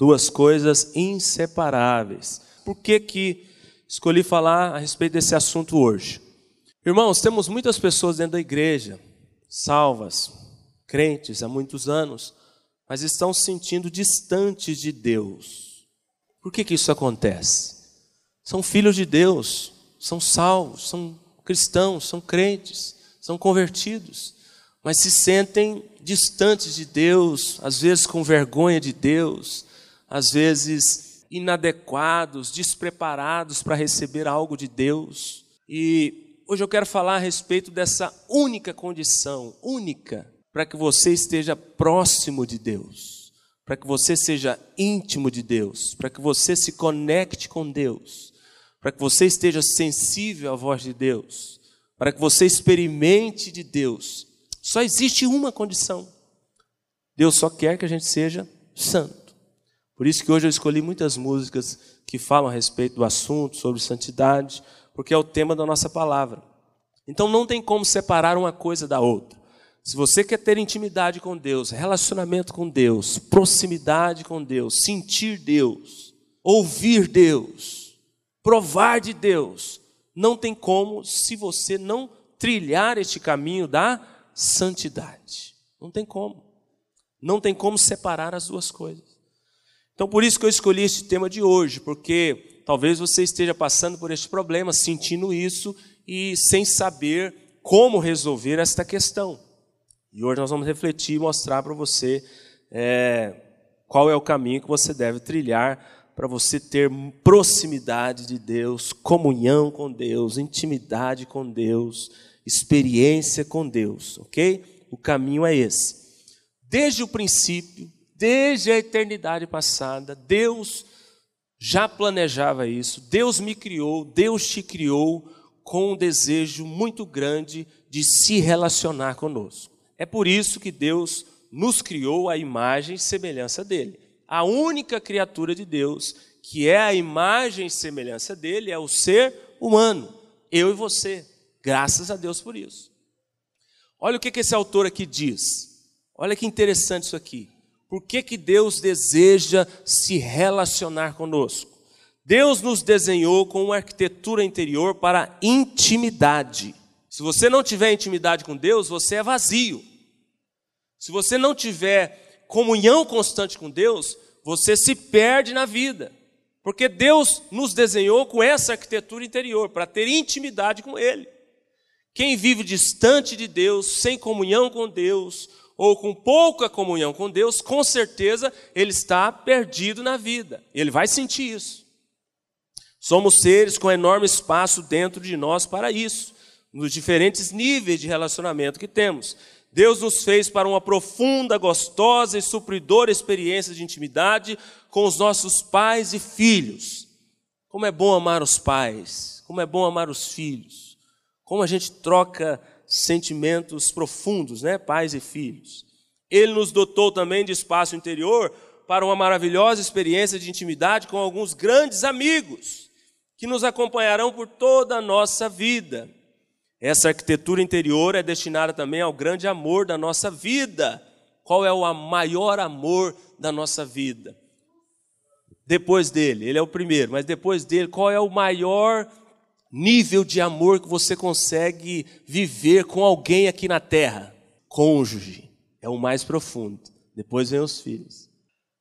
Duas coisas inseparáveis. Por que, que escolhi falar a respeito desse assunto hoje? Irmãos, temos muitas pessoas dentro da igreja, salvas, crentes há muitos anos, mas estão se sentindo distantes de Deus. Por que, que isso acontece? São filhos de Deus, são salvos, são cristãos, são crentes, são convertidos, mas se sentem distantes de Deus, às vezes com vergonha de Deus, às vezes inadequados, despreparados para receber algo de Deus. E hoje eu quero falar a respeito dessa única condição, única, para que você esteja próximo de Deus, para que você seja íntimo de Deus, para que você se conecte com Deus, para que você esteja sensível à voz de Deus, para que você experimente de Deus. Só existe uma condição. Deus só quer que a gente seja santo. Por isso que hoje eu escolhi muitas músicas que falam a respeito do assunto, sobre santidade, porque é o tema da nossa palavra. Então não tem como separar uma coisa da outra. Se você quer ter intimidade com Deus, relacionamento com Deus, proximidade com Deus, sentir Deus, ouvir Deus, provar de Deus, não tem como se você não trilhar este caminho da santidade. Não tem como. Não tem como separar as duas coisas. Então, por isso que eu escolhi este tema de hoje, porque talvez você esteja passando por este problema, sentindo isso e sem saber como resolver esta questão. E hoje nós vamos refletir e mostrar para você é, qual é o caminho que você deve trilhar para você ter proximidade de Deus, comunhão com Deus, intimidade com Deus, experiência com Deus, ok? O caminho é esse. Desde o princípio, Desde a eternidade passada, Deus já planejava isso. Deus me criou, Deus te criou com um desejo muito grande de se relacionar conosco. É por isso que Deus nos criou a imagem e semelhança dele. A única criatura de Deus que é a imagem e semelhança dele é o ser humano, eu e você. Graças a Deus por isso. Olha o que esse autor aqui diz. Olha que interessante isso aqui. Por que, que Deus deseja se relacionar conosco? Deus nos desenhou com uma arquitetura interior para intimidade. Se você não tiver intimidade com Deus, você é vazio. Se você não tiver comunhão constante com Deus, você se perde na vida. Porque Deus nos desenhou com essa arquitetura interior, para ter intimidade com Ele. Quem vive distante de Deus, sem comunhão com Deus, ou com pouca comunhão com Deus, com certeza ele está perdido na vida. Ele vai sentir isso. Somos seres com enorme espaço dentro de nós para isso, nos diferentes níveis de relacionamento que temos. Deus nos fez para uma profunda, gostosa e supridora experiência de intimidade com os nossos pais e filhos. Como é bom amar os pais, como é bom amar os filhos, como a gente troca sentimentos profundos, né? Pais e filhos. Ele nos dotou também de espaço interior para uma maravilhosa experiência de intimidade com alguns grandes amigos que nos acompanharão por toda a nossa vida. Essa arquitetura interior é destinada também ao grande amor da nossa vida. Qual é o maior amor da nossa vida? Depois dele, ele é o primeiro, mas depois dele, qual é o maior nível de amor que você consegue viver com alguém aqui na terra. Cônjuge é o mais profundo. Depois vem os filhos.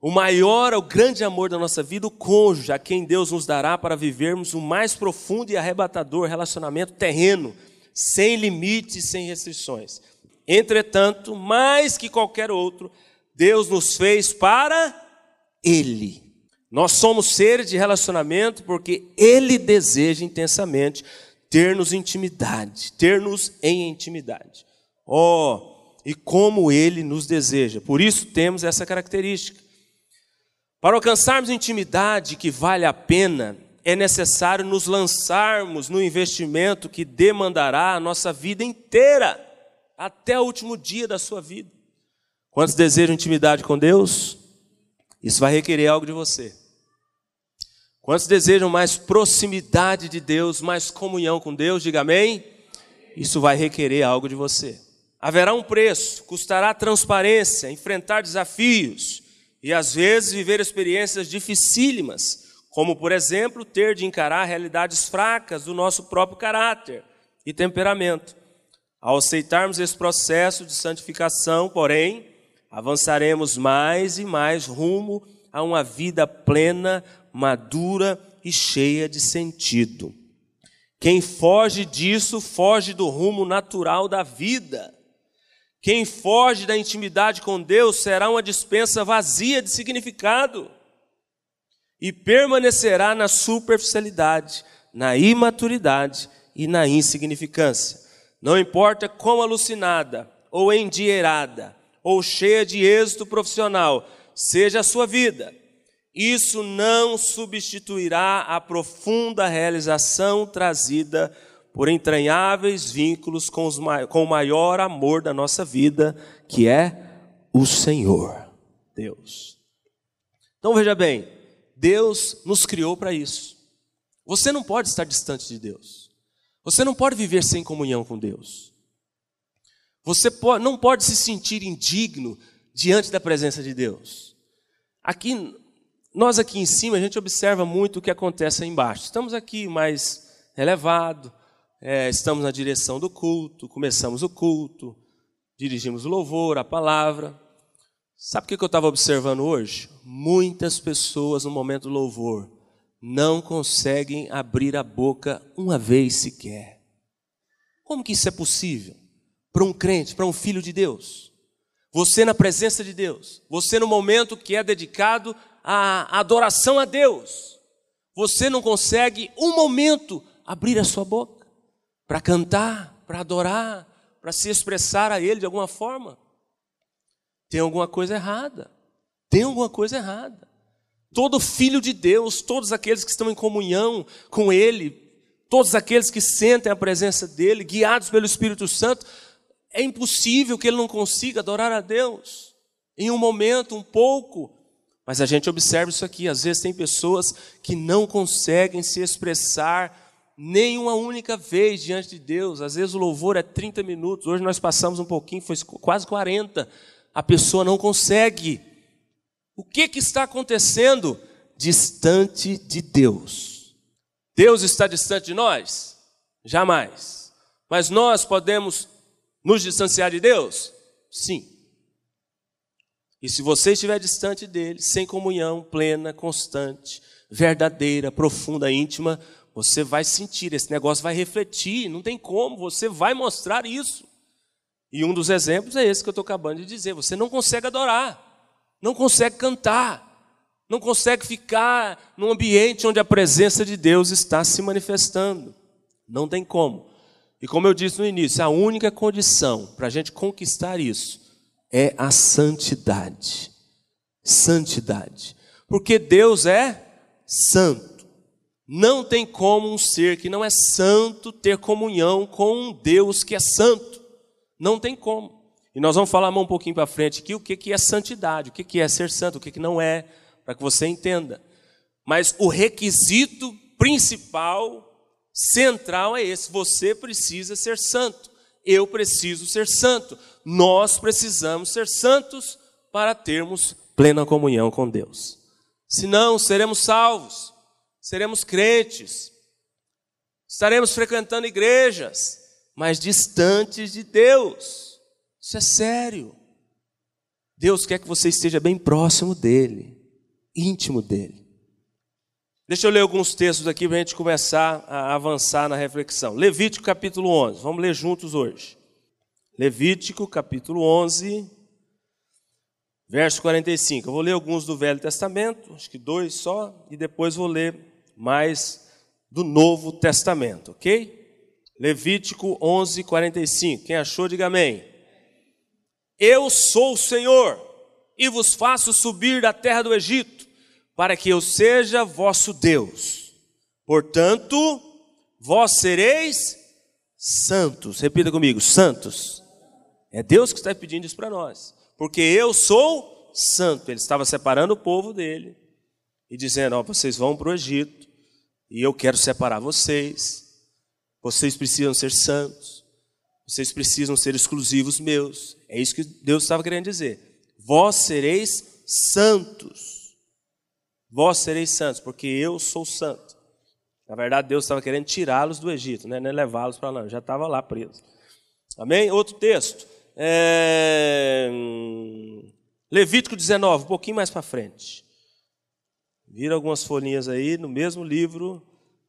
O maior, o grande amor da nossa vida, o cônjuge, a quem Deus nos dará para vivermos o mais profundo e arrebatador relacionamento terreno, sem limites, sem restrições. Entretanto, mais que qualquer outro, Deus nos fez para Ele. Nós somos seres de relacionamento porque Ele deseja intensamente ter-nos intimidade, ter-nos em intimidade. Oh, e como Ele nos deseja. Por isso temos essa característica. Para alcançarmos intimidade que vale a pena, é necessário nos lançarmos no investimento que demandará a nossa vida inteira, até o último dia da sua vida. Quantos desejam intimidade com Deus? Isso vai requerer algo de você. Quantos desejam mais proximidade de Deus, mais comunhão com Deus? Diga amém. Isso vai requerer algo de você. Haverá um preço, custará transparência, enfrentar desafios e às vezes viver experiências dificílimas, como por exemplo ter de encarar realidades fracas do nosso próprio caráter e temperamento. Ao aceitarmos esse processo de santificação, porém, avançaremos mais e mais rumo a uma vida plena, madura e cheia de sentido. Quem foge disso, foge do rumo natural da vida. Quem foge da intimidade com Deus será uma dispensa vazia de significado e permanecerá na superficialidade, na imaturidade e na insignificância. Não importa quão alucinada, ou endieirada, ou cheia de êxito profissional seja a sua vida, isso não substituirá a profunda realização trazida por entranháveis vínculos com, com o maior amor da nossa vida, que é o Senhor, Deus. Então veja bem, Deus nos criou para isso. Você não pode estar distante de Deus. Você não pode viver sem comunhão com Deus. Você não pode se sentir indigno diante da presença de Deus. Aqui, nós aqui em cima, a gente observa muito o que acontece aí embaixo. Estamos aqui mais elevado, é, estamos na direção do culto, começamos o culto, dirigimos o louvor, a palavra. Sabe o que eu estava observando hoje? Muitas pessoas no momento do louvor não conseguem abrir a boca uma vez sequer. Como que isso é possível? Para um crente, para um filho de Deus. Você na presença de Deus, você no momento que é dedicado à adoração a Deus, você não consegue um momento abrir a sua boca para cantar, para adorar, para se expressar a Ele de alguma forma. Tem alguma coisa errada. Tem alguma coisa errada. Todo filho de Deus, todos aqueles que estão em comunhão com Ele, todos aqueles que sentem a presença dEle, guiados pelo Espírito Santo, é impossível que ele não consiga adorar a Deus em um momento, um pouco. Mas a gente observa isso aqui, às vezes tem pessoas que não conseguem se expressar nem uma única vez diante de Deus. Às vezes o louvor é 30 minutos, hoje nós passamos um pouquinho, foi quase 40. A pessoa não consegue. O que, que está acontecendo? Distante de Deus. Deus está distante de nós? Jamais. Mas nós podemos nos distanciar de Deus? Sim. E se você estiver distante dele, sem comunhão plena, constante, verdadeira, profunda, íntima, você vai sentir, esse negócio vai refletir, não tem como, você vai mostrar isso. E um dos exemplos é esse que eu estou acabando de dizer: você não consegue adorar, não consegue cantar, não consegue ficar num ambiente onde a presença de Deus está se manifestando. Não tem como. E como eu disse no início, a única condição para a gente conquistar isso é a santidade. Santidade. Porque Deus é santo. Não tem como um ser que não é santo ter comunhão com um Deus que é santo. Não tem como. E nós vamos falar um pouquinho para frente aqui o que é santidade, o que é ser santo, o que não é, para que você entenda. Mas o requisito principal, central é esse: você precisa ser santo. Eu preciso ser santo. Nós precisamos ser santos para termos plena comunhão com Deus. Senão, seremos salvos seremos crentes, estaremos frequentando igrejas, mas distantes de Deus. Isso é sério. Deus quer que você esteja bem próximo dEle, íntimo dEle. Deixa eu ler alguns textos aqui para a gente começar a avançar na reflexão. Levítico capítulo 11, vamos ler juntos hoje. Levítico capítulo 11, verso 45. Eu vou ler alguns do Velho Testamento, acho que dois só, e depois vou ler mas do Novo Testamento, ok? Levítico 11, 45. Quem achou, diga amém. Eu sou o Senhor e vos faço subir da terra do Egito, para que eu seja vosso Deus. Portanto, vós sereis santos. Repita comigo: santos. É Deus que está pedindo isso para nós. Porque eu sou santo. Ele estava separando o povo dele e dizendo: Ó, vocês vão para o Egito e eu quero separar vocês. Vocês precisam ser santos. Vocês precisam ser exclusivos meus. É isso que Deus estava querendo dizer. Vós sereis santos. Vós sereis santos, porque eu sou santo. Na verdade, Deus estava querendo tirá-los do Egito, né? não é levá-los para lá, já estava lá preso. Amém? Outro texto. É... Levítico 19, um pouquinho mais para frente. Vira algumas folhinhas aí no mesmo livro,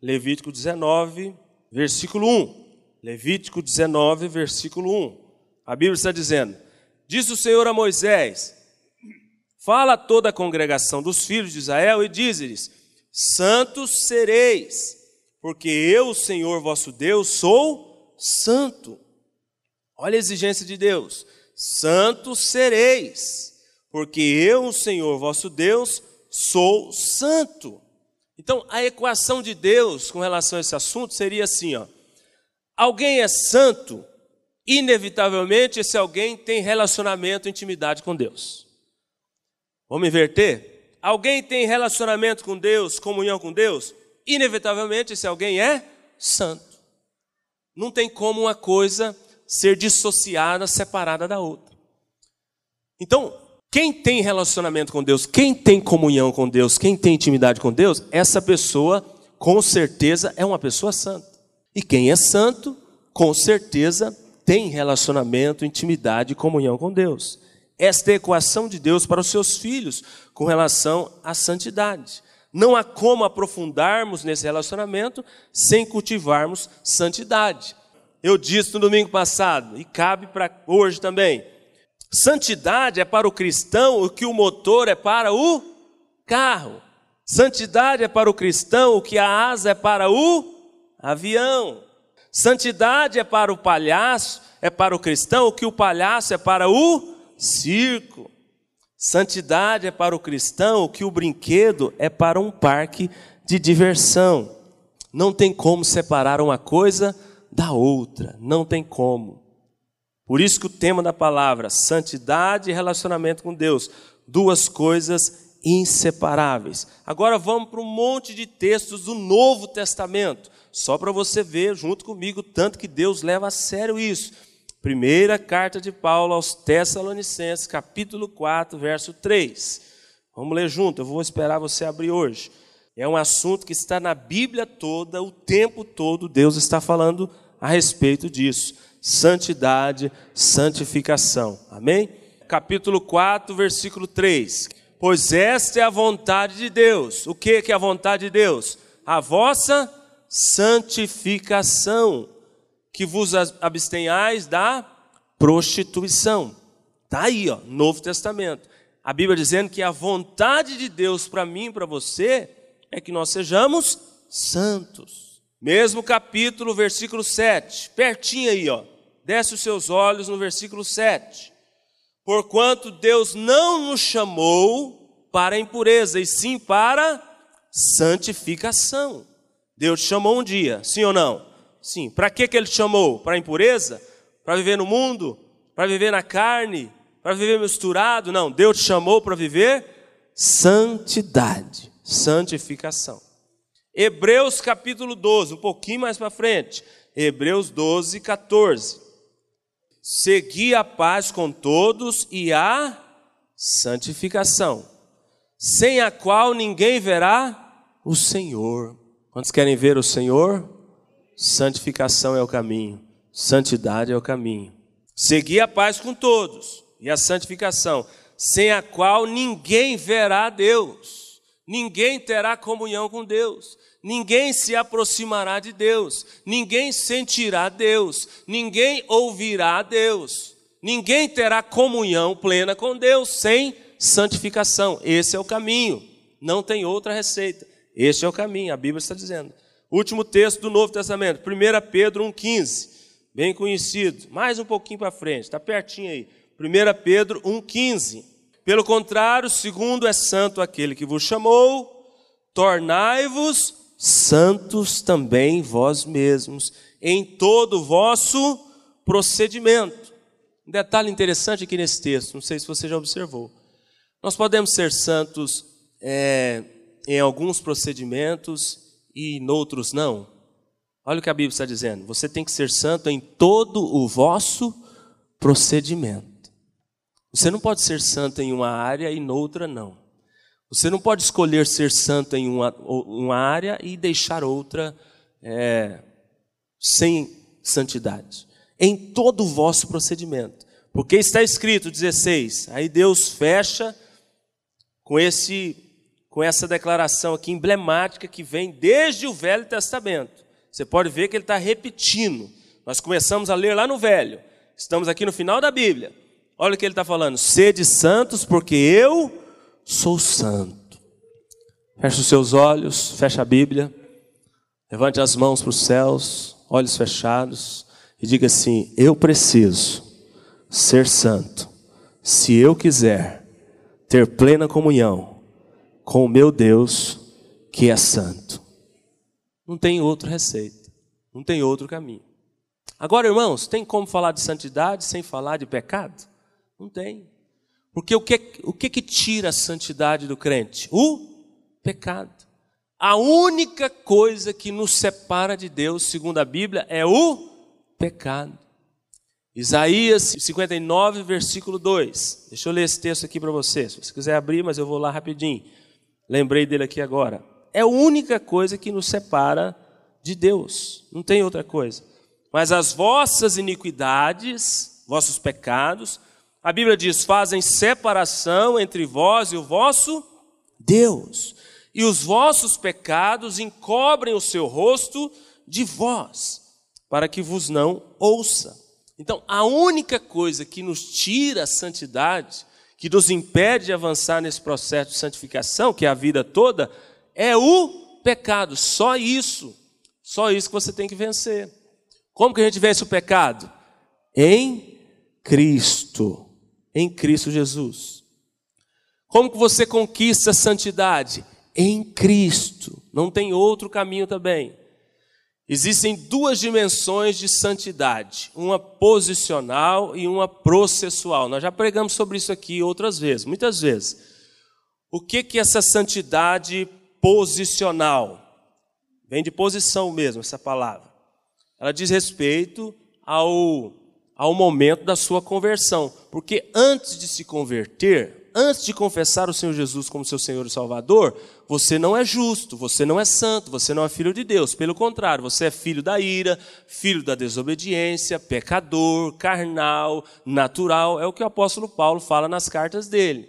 Levítico 19, versículo 1. Levítico 19, versículo 1. A Bíblia está dizendo: Disse o Senhor a Moisés: Fala a toda a congregação dos filhos de Israel e diz-lhes: Santos sereis, porque eu, o Senhor vosso Deus, sou santo. Olha a exigência de Deus: Santos sereis, porque eu, o Senhor vosso Deus, sou santo. Então, a equação de Deus com relação a esse assunto seria assim: ó, alguém é santo, inevitavelmente esse alguém tem relacionamento, intimidade com Deus. Vamos inverter? Alguém tem relacionamento com Deus, comunhão com Deus, inevitavelmente esse alguém é santo. Não tem como uma coisa ser dissociada, separada da outra. Então, quem tem relacionamento com Deus, quem tem comunhão com Deus, quem tem intimidade com Deus, essa pessoa com certeza é uma pessoa santa. E quem é santo, com certeza tem relacionamento, intimidade e comunhão com Deus. Esta é equação de Deus para os seus filhos com relação à santidade. Não há como aprofundarmos nesse relacionamento sem cultivarmos santidade. Eu disse no domingo passado, e cabe para hoje também, Santidade é para o cristão o que o motor é para o carro. Santidade é para o cristão o que a asa é para o avião. Santidade é para o palhaço, é para o cristão o que o palhaço é para o circo. Santidade é para o cristão o que o brinquedo é para um parque de diversão. Não tem como separar uma coisa da outra, não tem como. Por isso que o tema da palavra, santidade e relacionamento com Deus, duas coisas inseparáveis. Agora vamos para um monte de textos do Novo Testamento, só para você ver junto comigo tanto que Deus leva a sério isso. Primeira carta de Paulo aos Tessalonicenses, capítulo 4, verso 3. Vamos ler junto, eu vou esperar você abrir hoje. É um assunto que está na Bíblia toda, o tempo todo, Deus está falando a respeito disso santidade, santificação. Amém? Capítulo 4, versículo 3. Pois esta é a vontade de Deus. O que é a vontade de Deus? A vossa santificação, que vos abstenhais da prostituição. Está aí, ó, Novo Testamento. A Bíblia dizendo que a vontade de Deus para mim e para você é que nós sejamos santos. Mesmo capítulo, versículo 7, pertinho aí, ó. Desce os seus olhos no versículo 7. Porquanto Deus não nos chamou para impureza, e sim para santificação. Deus te chamou um dia, sim ou não? Sim. Para que, que ele chamou? Para impureza? Para viver no mundo? Para viver na carne? Para viver misturado? Não. Deus te chamou para viver santidade, santificação. Hebreus capítulo 12, um pouquinho mais para frente. Hebreus 12, 14. Segui a paz com todos e a santificação, sem a qual ninguém verá o Senhor. Quantos querem ver o Senhor? Santificação é o caminho, santidade é o caminho. Segui a paz com todos e a santificação, sem a qual ninguém verá Deus, ninguém terá comunhão com Deus ninguém se aproximará de Deus, ninguém sentirá Deus, ninguém ouvirá Deus, ninguém terá comunhão plena com Deus sem santificação. Esse é o caminho, não tem outra receita. Este é o caminho, a Bíblia está dizendo. Último texto do Novo Testamento, 1 Pedro 1,15, bem conhecido, mais um pouquinho para frente, está pertinho aí. 1 Pedro 1,15. Pelo contrário, segundo é santo aquele que vos chamou, tornai-vos santos também vós mesmos, em todo o vosso procedimento. Um detalhe interessante aqui nesse texto, não sei se você já observou. Nós podemos ser santos é, em alguns procedimentos e em outros não. Olha o que a Bíblia está dizendo. Você tem que ser santo em todo o vosso procedimento. Você não pode ser santo em uma área e noutra não. Você não pode escolher ser santo em uma, uma área e deixar outra é, sem santidade. Em todo o vosso procedimento. Porque está escrito 16, aí Deus fecha com esse com essa declaração aqui emblemática que vem desde o Velho Testamento. Você pode ver que ele está repetindo. Nós começamos a ler lá no Velho. Estamos aqui no final da Bíblia. Olha o que ele está falando: sede santos, porque eu sou santo. Feche os seus olhos, feche a Bíblia, levante as mãos para os céus, olhos fechados, e diga assim: Eu preciso ser santo, se eu quiser ter plena comunhão com o meu Deus, que é santo. Não tem outra receita, não tem outro caminho. Agora, irmãos, tem como falar de santidade sem falar de pecado? Não tem. Porque o que, o que, que tira a santidade do crente? O pecado. A única coisa que nos separa de Deus, segundo a Bíblia, é o pecado. Isaías 59, versículo 2. Deixa eu ler esse texto aqui para você. Se você quiser abrir, mas eu vou lá rapidinho. Lembrei dele aqui agora é a única coisa que nos separa de Deus, não tem outra coisa. Mas as vossas iniquidades, vossos pecados, a Bíblia diz, fazem separação entre vós e o vosso Deus. E os vossos pecados encobrem o seu rosto de vós, para que vos não ouça. Então, a única coisa que nos tira a santidade, que nos impede de avançar nesse processo de santificação, que é a vida toda, é o pecado, só isso. Só isso que você tem que vencer. Como que a gente vence o pecado? Em Cristo, em Cristo Jesus. Como que você conquista a santidade? Em Cristo. Não tem outro caminho também. Existem duas dimensões de santidade, uma posicional e uma processual. Nós já pregamos sobre isso aqui outras vezes, muitas vezes. O que que essa santidade posicional. Vem de posição mesmo essa palavra. Ela diz respeito ao, ao momento da sua conversão. Porque antes de se converter, antes de confessar o Senhor Jesus como seu Senhor e Salvador, você não é justo, você não é santo, você não é filho de Deus. Pelo contrário, você é filho da ira, filho da desobediência, pecador, carnal, natural. É o que o apóstolo Paulo fala nas cartas dele.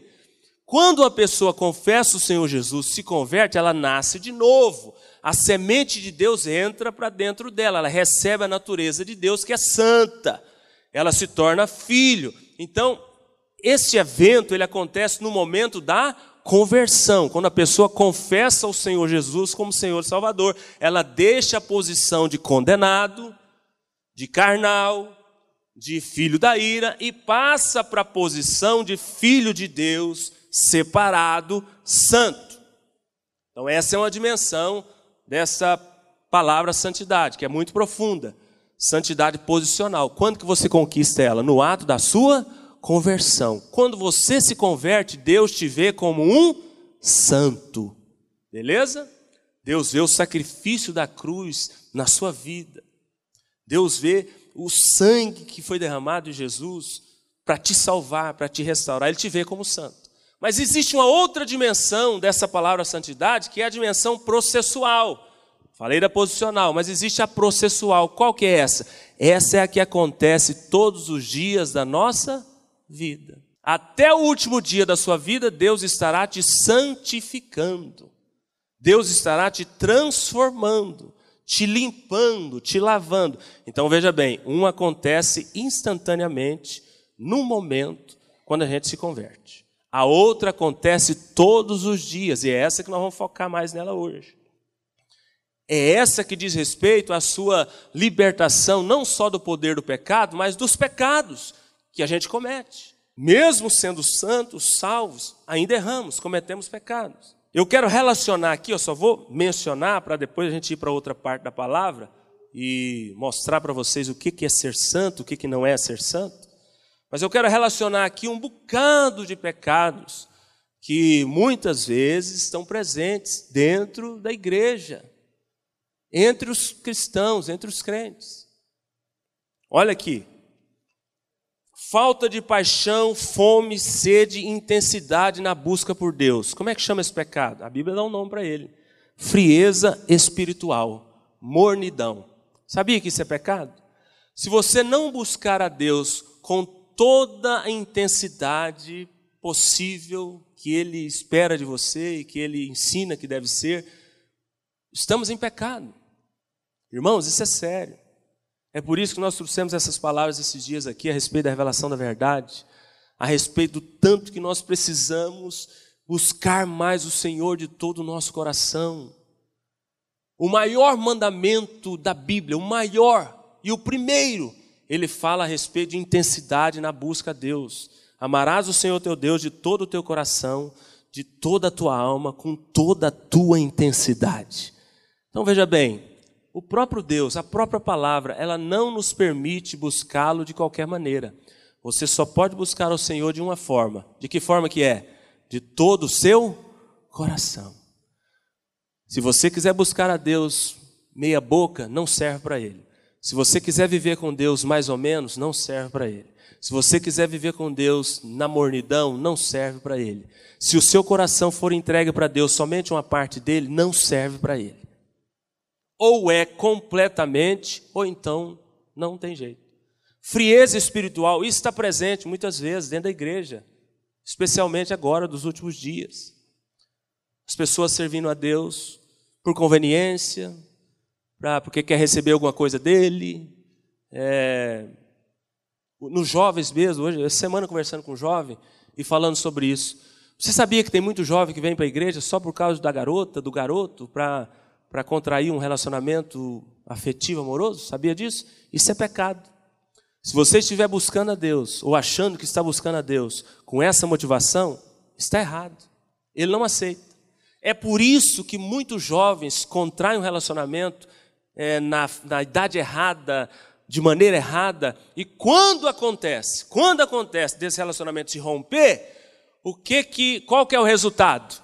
Quando a pessoa confessa o Senhor Jesus, se converte, ela nasce de novo. A semente de Deus entra para dentro dela, ela recebe a natureza de Deus que é santa. Ela se torna filho. Então, esse evento ele acontece no momento da conversão, quando a pessoa confessa o Senhor Jesus como Senhor Salvador, ela deixa a posição de condenado, de carnal, de filho da ira e passa para a posição de filho de Deus, separado, santo. Então, essa é uma dimensão dessa palavra santidade, que é muito profunda. Santidade posicional. Quando que você conquista ela? No ato da sua conversão. Quando você se converte, Deus te vê como um santo. Beleza? Deus vê o sacrifício da cruz na sua vida. Deus vê o sangue que foi derramado em Jesus para te salvar, para te restaurar. Ele te vê como santo. Mas existe uma outra dimensão dessa palavra santidade, que é a dimensão processual. Falei da posicional, mas existe a processual. Qual que é essa? Essa é a que acontece todos os dias da nossa vida. Até o último dia da sua vida, Deus estará te santificando. Deus estará te transformando, te limpando, te lavando. Então veja bem, um acontece instantaneamente, num momento, quando a gente se converte. A outra acontece todos os dias, e é essa que nós vamos focar mais nela hoje. É essa que diz respeito à sua libertação, não só do poder do pecado, mas dos pecados que a gente comete. Mesmo sendo santos, salvos, ainda erramos, cometemos pecados. Eu quero relacionar aqui, eu só vou mencionar para depois a gente ir para outra parte da palavra e mostrar para vocês o que é ser santo, o que não é ser santo. Mas eu quero relacionar aqui um bocado de pecados que muitas vezes estão presentes dentro da igreja, entre os cristãos, entre os crentes. Olha aqui. Falta de paixão, fome, sede, intensidade na busca por Deus. Como é que chama esse pecado? A Bíblia dá um nome para ele: frieza espiritual, mornidão. Sabia que isso é pecado? Se você não buscar a Deus com toda a intensidade possível que Ele espera de você e que Ele ensina que deve ser, estamos em pecado. Irmãos, isso é sério. É por isso que nós trouxemos essas palavras esses dias aqui a respeito da revelação da verdade, a respeito do tanto que nós precisamos buscar mais o Senhor de todo o nosso coração. O maior mandamento da Bíblia, o maior e o primeiro, ele fala a respeito de intensidade na busca a Deus. Amarás o Senhor teu Deus de todo o teu coração, de toda a tua alma, com toda a tua intensidade. Então veja bem, o próprio Deus, a própria palavra, ela não nos permite buscá-lo de qualquer maneira. Você só pode buscar o Senhor de uma forma. De que forma que é? De todo o seu coração. Se você quiser buscar a Deus meia boca, não serve para ele. Se você quiser viver com Deus mais ou menos, não serve para ele. Se você quiser viver com Deus na mornidão, não serve para ele. Se o seu coração for entregue para Deus somente uma parte dele, não serve para ele ou é completamente, ou então não tem jeito. Frieza espiritual, isso está presente muitas vezes dentro da igreja, especialmente agora, dos últimos dias. As pessoas servindo a Deus por conveniência, pra, porque quer receber alguma coisa dele. É, nos jovens mesmo, hoje, essa semana conversando com um jovem e falando sobre isso. Você sabia que tem muito jovem que vem para a igreja só por causa da garota, do garoto, para para contrair um relacionamento afetivo, amoroso? Sabia disso? Isso é pecado. Se você estiver buscando a Deus, ou achando que está buscando a Deus com essa motivação, está errado. Ele não aceita. É por isso que muitos jovens contraem um relacionamento é, na, na idade errada, de maneira errada, e quando acontece, quando acontece desse relacionamento se romper, o que que, qual que é o resultado?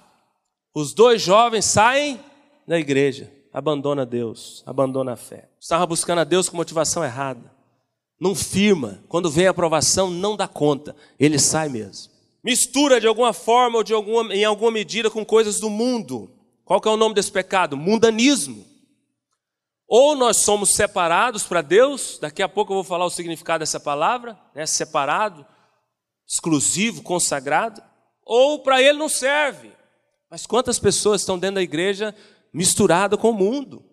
Os dois jovens saem na igreja, abandona Deus, abandona a fé. Estava buscando a Deus com motivação errada. Não firma. Quando vem a aprovação, não dá conta. Ele sai mesmo. Mistura de alguma forma ou de alguma, em alguma medida com coisas do mundo. Qual que é o nome desse pecado? Mundanismo. Ou nós somos separados para Deus, daqui a pouco eu vou falar o significado dessa palavra, né? separado, exclusivo, consagrado, ou para Ele não serve. Mas quantas pessoas estão dentro da igreja misturado com o mundo.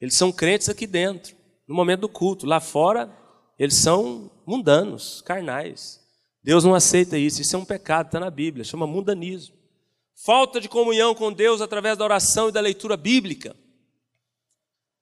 Eles são crentes aqui dentro, no momento do culto. Lá fora, eles são mundanos, carnais. Deus não aceita isso, isso é um pecado, está na Bíblia, chama mundanismo. Falta de comunhão com Deus através da oração e da leitura bíblica.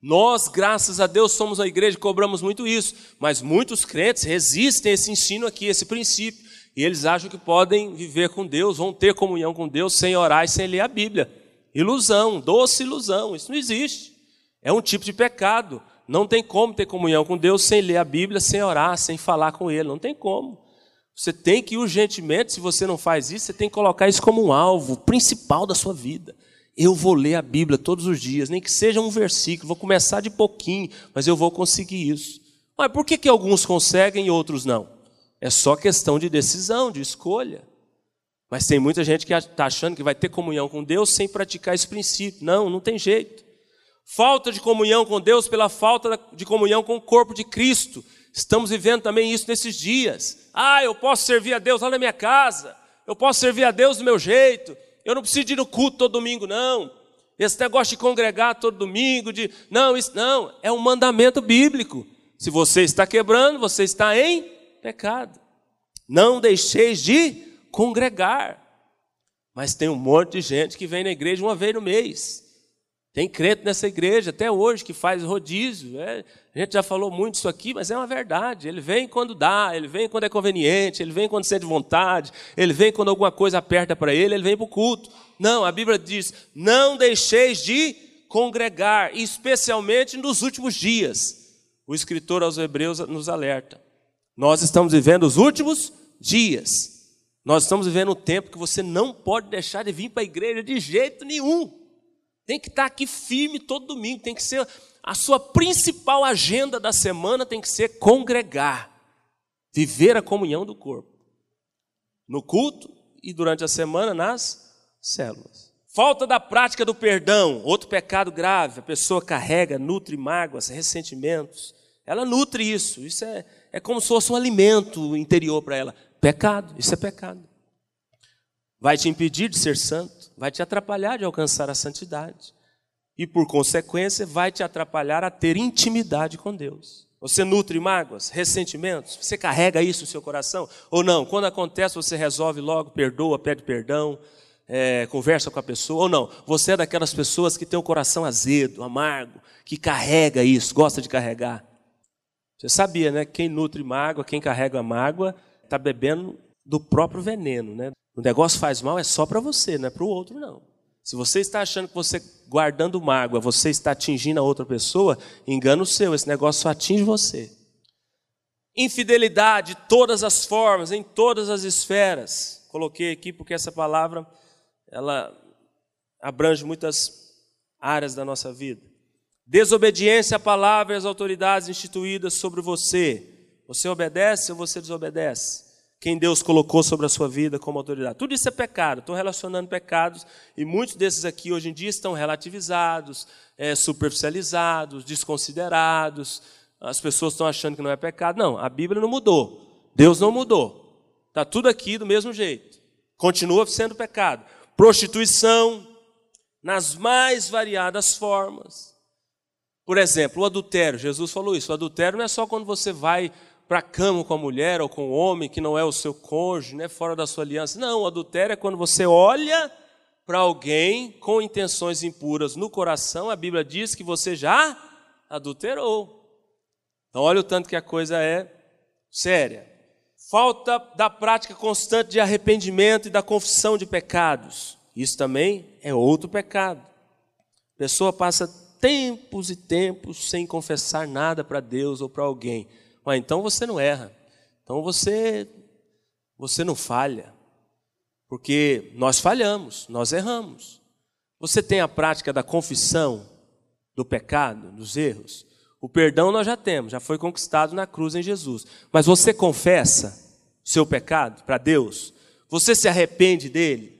Nós, graças a Deus, somos a igreja, cobramos muito isso, mas muitos crentes resistem a esse ensino aqui, esse princípio, e eles acham que podem viver com Deus, vão ter comunhão com Deus sem orar e sem ler a Bíblia. Ilusão, doce ilusão, isso não existe. É um tipo de pecado. Não tem como ter comunhão com Deus sem ler a Bíblia, sem orar, sem falar com Ele. Não tem como. Você tem que urgentemente, se você não faz isso, você tem que colocar isso como um alvo principal da sua vida. Eu vou ler a Bíblia todos os dias, nem que seja um versículo, vou começar de pouquinho, mas eu vou conseguir isso. Mas por que, que alguns conseguem e outros não? É só questão de decisão, de escolha. Mas tem muita gente que está achando que vai ter comunhão com Deus sem praticar esse princípio. Não, não tem jeito. Falta de comunhão com Deus pela falta de comunhão com o corpo de Cristo. Estamos vivendo também isso nesses dias. Ah, eu posso servir a Deus lá na minha casa. Eu posso servir a Deus do meu jeito. Eu não preciso ir no culto todo domingo, não. Esse negócio de congregar todo domingo, de não, isso não, é um mandamento bíblico. Se você está quebrando, você está em pecado. Não deixeis de congregar. Mas tem um monte de gente que vem na igreja uma vez no mês. Tem crente nessa igreja até hoje que faz rodízio. É, a gente já falou muito isso aqui, mas é uma verdade. Ele vem quando dá, ele vem quando é conveniente, ele vem quando sente vontade, ele vem quando alguma coisa aperta para ele, ele vem para o culto. Não, a Bíblia diz: não deixeis de congregar, especialmente nos últimos dias. O escritor aos Hebreus nos alerta. Nós estamos vivendo os últimos dias. Nós estamos vivendo um tempo que você não pode deixar de vir para a igreja de jeito nenhum. Tem que estar aqui firme todo domingo, tem que ser a sua principal agenda da semana tem que ser congregar, viver a comunhão do corpo. No culto e durante a semana nas células. Falta da prática do perdão, outro pecado grave. A pessoa carrega, nutre mágoas, ressentimentos. Ela nutre isso. Isso é, é como se fosse um alimento interior para ela. Pecado, isso é pecado. Vai te impedir de ser santo vai te atrapalhar de alcançar a santidade. E, por consequência, vai te atrapalhar a ter intimidade com Deus. Você nutre mágoas, ressentimentos? Você carrega isso no seu coração? Ou não? Quando acontece, você resolve logo, perdoa, pede perdão, é, conversa com a pessoa? Ou não? Você é daquelas pessoas que tem o coração azedo, amargo, que carrega isso, gosta de carregar. Você sabia, né? Quem nutre mágoa, quem carrega mágoa, está bebendo do próprio veneno, né? O negócio faz mal é só para você, não é para o outro, não. Se você está achando que você, guardando mágoa, você está atingindo a outra pessoa, engano seu, esse negócio só atinge você. Infidelidade, todas as formas, em todas as esferas. Coloquei aqui porque essa palavra, ela abrange muitas áreas da nossa vida. Desobediência à palavra e às autoridades instituídas sobre você. Você obedece ou você desobedece? quem Deus colocou sobre a sua vida como autoridade. Tudo isso é pecado. Estou relacionando pecados e muitos desses aqui hoje em dia estão relativizados, é, superficializados, desconsiderados. As pessoas estão achando que não é pecado. Não, a Bíblia não mudou. Deus não mudou. Está tudo aqui do mesmo jeito. Continua sendo pecado. Prostituição nas mais variadas formas. Por exemplo, o adultério. Jesus falou isso. O adultério não é só quando você vai para a cama com a mulher ou com o homem que não é o seu cônjuge, né, fora da sua aliança. Não, adultério é quando você olha para alguém com intenções impuras no coração, a Bíblia diz que você já adulterou. Então, olha o tanto que a coisa é séria. Falta da prática constante de arrependimento e da confissão de pecados. Isso também é outro pecado. A pessoa passa tempos e tempos sem confessar nada para Deus ou para alguém. Ué, então você não erra. Então você você não falha. Porque nós falhamos, nós erramos. Você tem a prática da confissão do pecado, dos erros. O perdão nós já temos, já foi conquistado na cruz em Jesus. Mas você confessa seu pecado para Deus? Você se arrepende dele?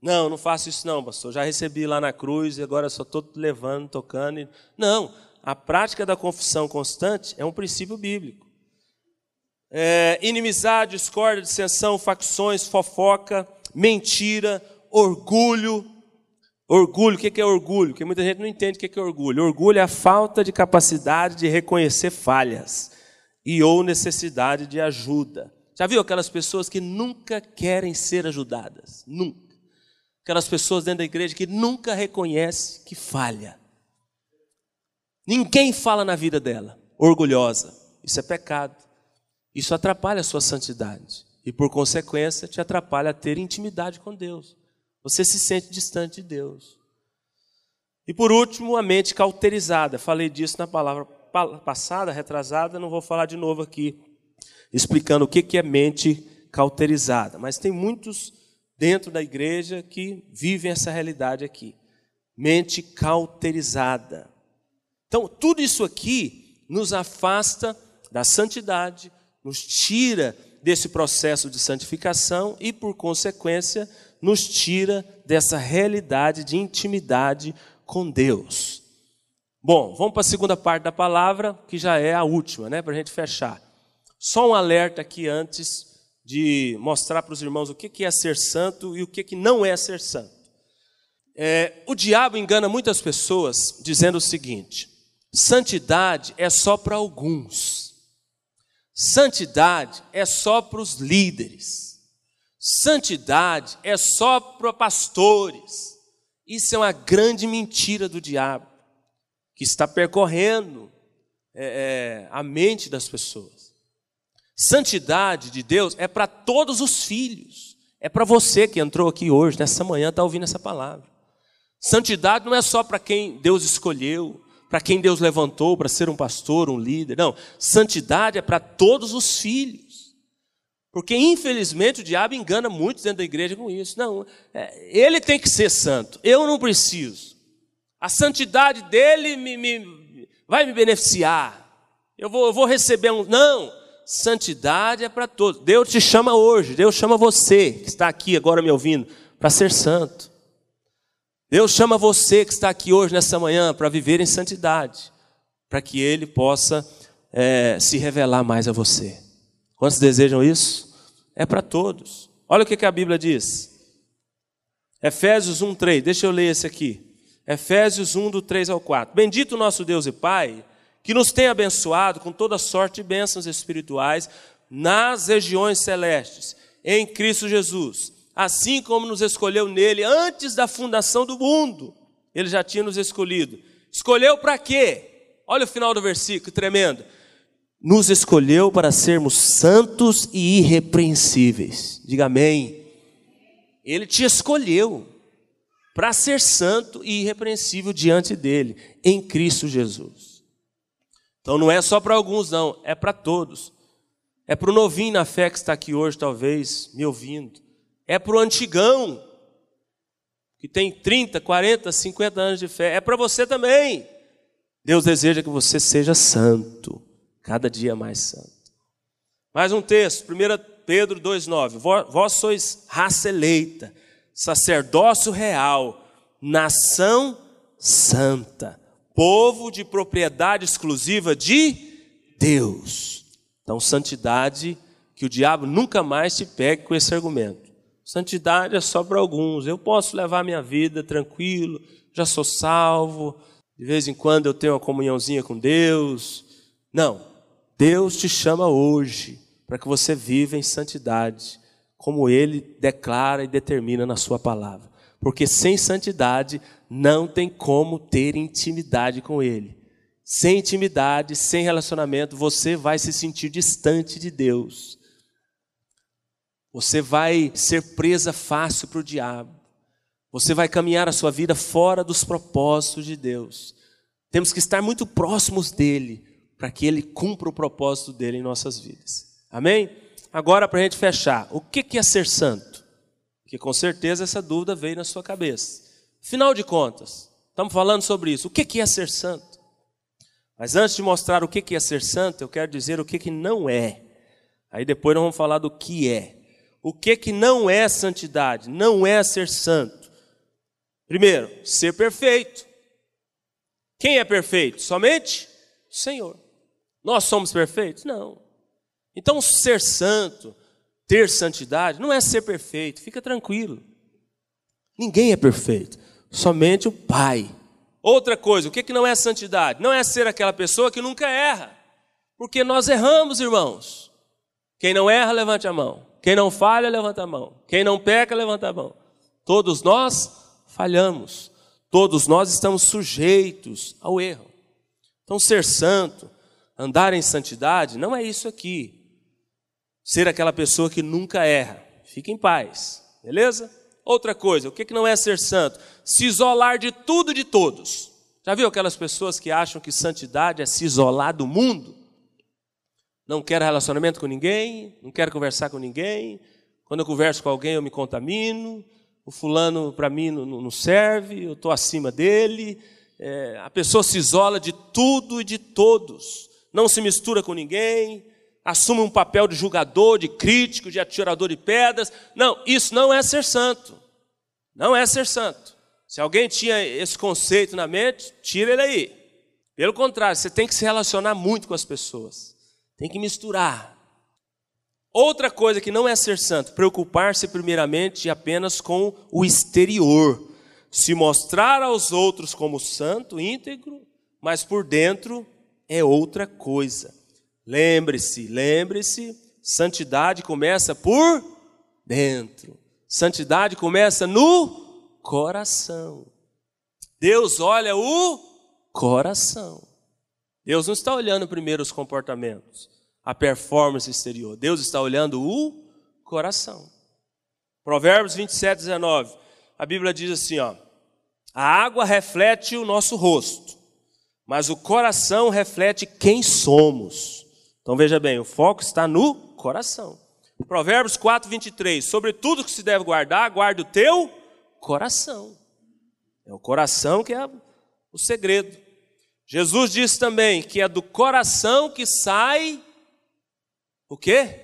Não, não faço isso não, pastor. Já recebi lá na cruz e agora só estou levando, tocando. Não, a prática da confissão constante é um princípio bíblico. É, inimizade, discórdia, dissensão, facções, fofoca, mentira, orgulho. Orgulho, o que é orgulho? Porque muita gente não entende o que é orgulho. Orgulho é a falta de capacidade de reconhecer falhas e ou necessidade de ajuda. Já viu aquelas pessoas que nunca querem ser ajudadas? Nunca. Aquelas pessoas dentro da igreja que nunca reconhecem que falha. Ninguém fala na vida dela, orgulhosa. Isso é pecado. Isso atrapalha a sua santidade. E por consequência, te atrapalha a ter intimidade com Deus. Você se sente distante de Deus. E por último, a mente cauterizada. Falei disso na palavra passada, retrasada, não vou falar de novo aqui, explicando o que é mente cauterizada. Mas tem muitos dentro da igreja que vivem essa realidade aqui. Mente cauterizada. Então, tudo isso aqui nos afasta da santidade, nos tira desse processo de santificação e, por consequência, nos tira dessa realidade de intimidade com Deus. Bom, vamos para a segunda parte da palavra, que já é a última, né, para a gente fechar. Só um alerta aqui antes de mostrar para os irmãos o que é ser santo e o que não é ser santo. É, o diabo engana muitas pessoas dizendo o seguinte: Santidade é só para alguns. Santidade é só para os líderes. Santidade é só para pastores. Isso é uma grande mentira do diabo, que está percorrendo é, é, a mente das pessoas. Santidade de Deus é para todos os filhos, é para você que entrou aqui hoje, nessa manhã, está ouvindo essa palavra. Santidade não é só para quem Deus escolheu, para quem Deus levantou para ser um pastor, um líder. Não, santidade é para todos os filhos. Porque, infelizmente, o diabo engana muitos dentro da igreja com isso. Não, é, ele tem que ser santo, eu não preciso. A santidade dele me, me vai me beneficiar. Eu vou, eu vou receber um. Não, santidade é para todos. Deus te chama hoje, Deus chama você, que está aqui agora me ouvindo, para ser santo. Deus chama você que está aqui hoje, nessa manhã, para viver em santidade, para que Ele possa é, se revelar mais a você. Quantos desejam isso? É para todos. Olha o que, que a Bíblia diz. Efésios 1, 3. Deixa eu ler esse aqui. Efésios 1, do 3 ao 4. Bendito nosso Deus e Pai, que nos tem abençoado com toda sorte de bênçãos espirituais nas regiões celestes, em Cristo Jesus, assim como nos escolheu nele antes da fundação do mundo. Ele já tinha nos escolhido. Escolheu para quê? Olha o final do versículo, tremendo nos escolheu para sermos santos e irrepreensíveis. Diga amém. Ele te escolheu para ser santo e irrepreensível diante dele, em Cristo Jesus. Então não é só para alguns, não, é para todos. É para o novinho na fé que está aqui hoje, talvez, me ouvindo. É para o antigão, que tem 30, 40, 50 anos de fé. É para você também. Deus deseja que você seja santo cada dia mais santo. Mais um texto, 1 Pedro 2,9: Vós sois raça eleita, sacerdócio real, nação santa, povo de propriedade exclusiva de Deus. Então, santidade, que o diabo nunca mais te pegue com esse argumento. Santidade é só para alguns. Eu posso levar minha vida tranquilo, já sou salvo, de vez em quando eu tenho uma comunhãozinha com Deus. Não. Deus te chama hoje para que você viva em santidade, como Ele declara e determina na Sua palavra. Porque sem santidade não tem como ter intimidade com Ele. Sem intimidade, sem relacionamento, você vai se sentir distante de Deus. Você vai ser presa fácil para o diabo. Você vai caminhar a sua vida fora dos propósitos de Deus. Temos que estar muito próximos dele para que Ele cumpra o propósito dele em nossas vidas. Amém? Agora, para a gente fechar, o que é ser santo? Porque com certeza essa dúvida veio na sua cabeça. Afinal de contas, estamos falando sobre isso. O que é ser santo? Mas antes de mostrar o que é ser santo, eu quero dizer o que não é. Aí depois nós vamos falar do que é. O que que não é santidade? Não é ser santo. Primeiro, ser perfeito. Quem é perfeito? Somente o Senhor. Nós somos perfeitos? Não. Então, ser santo, ter santidade, não é ser perfeito, fica tranquilo. Ninguém é perfeito, somente o Pai. Outra coisa, o que não é santidade? Não é ser aquela pessoa que nunca erra, porque nós erramos, irmãos. Quem não erra, levante a mão. Quem não falha, levanta a mão. Quem não peca, levanta a mão. Todos nós falhamos. Todos nós estamos sujeitos ao erro. Então, ser santo, Andar em santidade não é isso aqui. Ser aquela pessoa que nunca erra. Fique em paz, beleza? Outra coisa, o que não é ser santo? Se isolar de tudo e de todos. Já viu aquelas pessoas que acham que santidade é se isolar do mundo? Não quero relacionamento com ninguém, não quero conversar com ninguém. Quando eu converso com alguém, eu me contamino. O fulano para mim não, não, serve, eu estou acima dele. É, a pessoa se isola de tudo e de todos não se mistura com ninguém, assume um papel de julgador, de crítico, de atirador de pedras. Não, isso não é ser santo. Não é ser santo. Se alguém tinha esse conceito na mente, tira ele aí. Pelo contrário, você tem que se relacionar muito com as pessoas. Tem que misturar. Outra coisa que não é ser santo, preocupar-se primeiramente apenas com o exterior. Se mostrar aos outros como santo, íntegro, mas por dentro é outra coisa. Lembre-se, lembre-se, santidade começa por dentro. Santidade começa no coração. Deus olha o coração. Deus não está olhando primeiro os comportamentos, a performance exterior. Deus está olhando o coração. Provérbios 27, 19. A Bíblia diz assim: ó, a água reflete o nosso rosto, mas o coração reflete quem somos. Então veja bem, o foco está no coração. Provérbios 4, 23. Sobre tudo que se deve guardar, guarde o teu coração. É o coração que é o segredo. Jesus disse também que é do coração que sai o quê?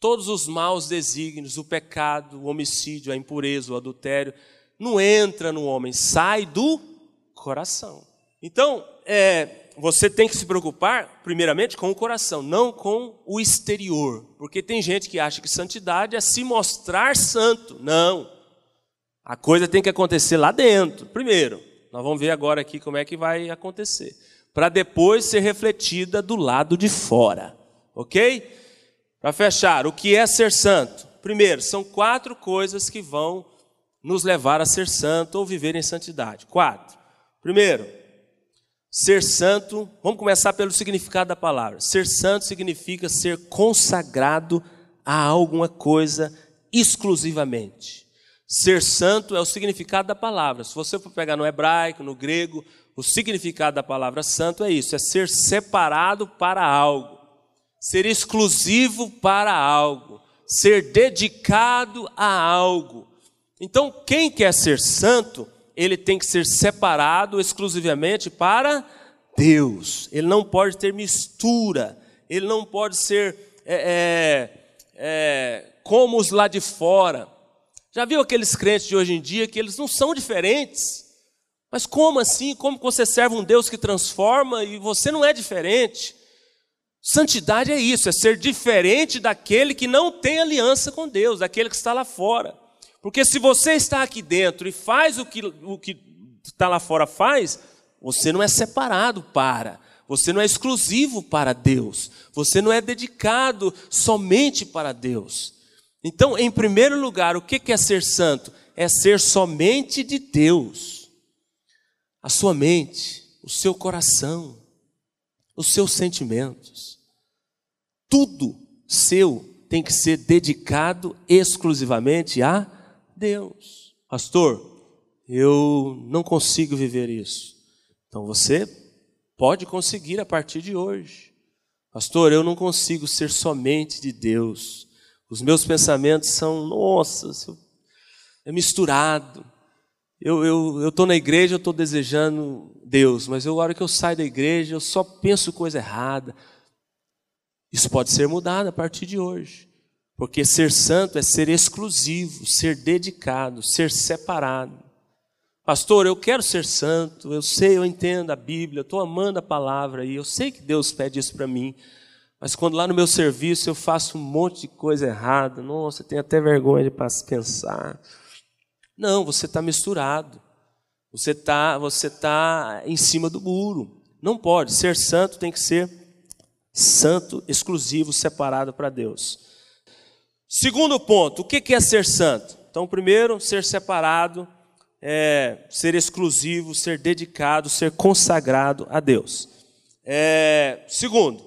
Todos os maus desígnios, o pecado, o homicídio, a impureza, o adultério, não entra no homem, sai do coração. Então, é, você tem que se preocupar, primeiramente, com o coração, não com o exterior. Porque tem gente que acha que santidade é se mostrar santo. Não. A coisa tem que acontecer lá dentro, primeiro. Nós vamos ver agora aqui como é que vai acontecer. Para depois ser refletida do lado de fora. Ok? Para fechar, o que é ser santo? Primeiro, são quatro coisas que vão nos levar a ser santo ou viver em santidade. Quatro. Primeiro, ser santo, vamos começar pelo significado da palavra. Ser santo significa ser consagrado a alguma coisa exclusivamente. Ser santo é o significado da palavra. Se você for pegar no hebraico, no grego, o significado da palavra santo é isso: é ser separado para algo, ser exclusivo para algo, ser dedicado a algo. Então, quem quer ser santo, ele tem que ser separado exclusivamente para Deus. Ele não pode ter mistura, ele não pode ser é, é, é, como os lá de fora. Já viu aqueles crentes de hoje em dia que eles não são diferentes? Mas como assim? Como você serve um Deus que transforma e você não é diferente? Santidade é isso, é ser diferente daquele que não tem aliança com Deus, daquele que está lá fora. Porque se você está aqui dentro e faz o que o que está lá fora faz, você não é separado para, você não é exclusivo para Deus, você não é dedicado somente para Deus. Então, em primeiro lugar, o que é ser santo? É ser somente de Deus. A sua mente, o seu coração, os seus sentimentos. Tudo seu tem que ser dedicado exclusivamente a Deus. Pastor, eu não consigo viver isso. Então você pode conseguir a partir de hoje. Pastor, eu não consigo ser somente de Deus. Os meus pensamentos são, nossa, é misturado. Eu estou na igreja, eu estou desejando Deus, mas eu, a hora que eu saio da igreja, eu só penso coisa errada. Isso pode ser mudado a partir de hoje. Porque ser santo é ser exclusivo, ser dedicado, ser separado. Pastor, eu quero ser santo, eu sei, eu entendo a Bíblia, estou amando a palavra e eu sei que Deus pede isso para mim. Mas quando lá no meu serviço eu faço um monte de coisa errada, nossa, tem até vergonha de pensar. Não, você está misturado. Você está você tá em cima do muro. Não pode. Ser santo tem que ser santo, exclusivo, separado para Deus. Segundo ponto, o que é ser santo? Então, primeiro, ser separado, é, ser exclusivo, ser dedicado, ser consagrado a Deus. É, segundo,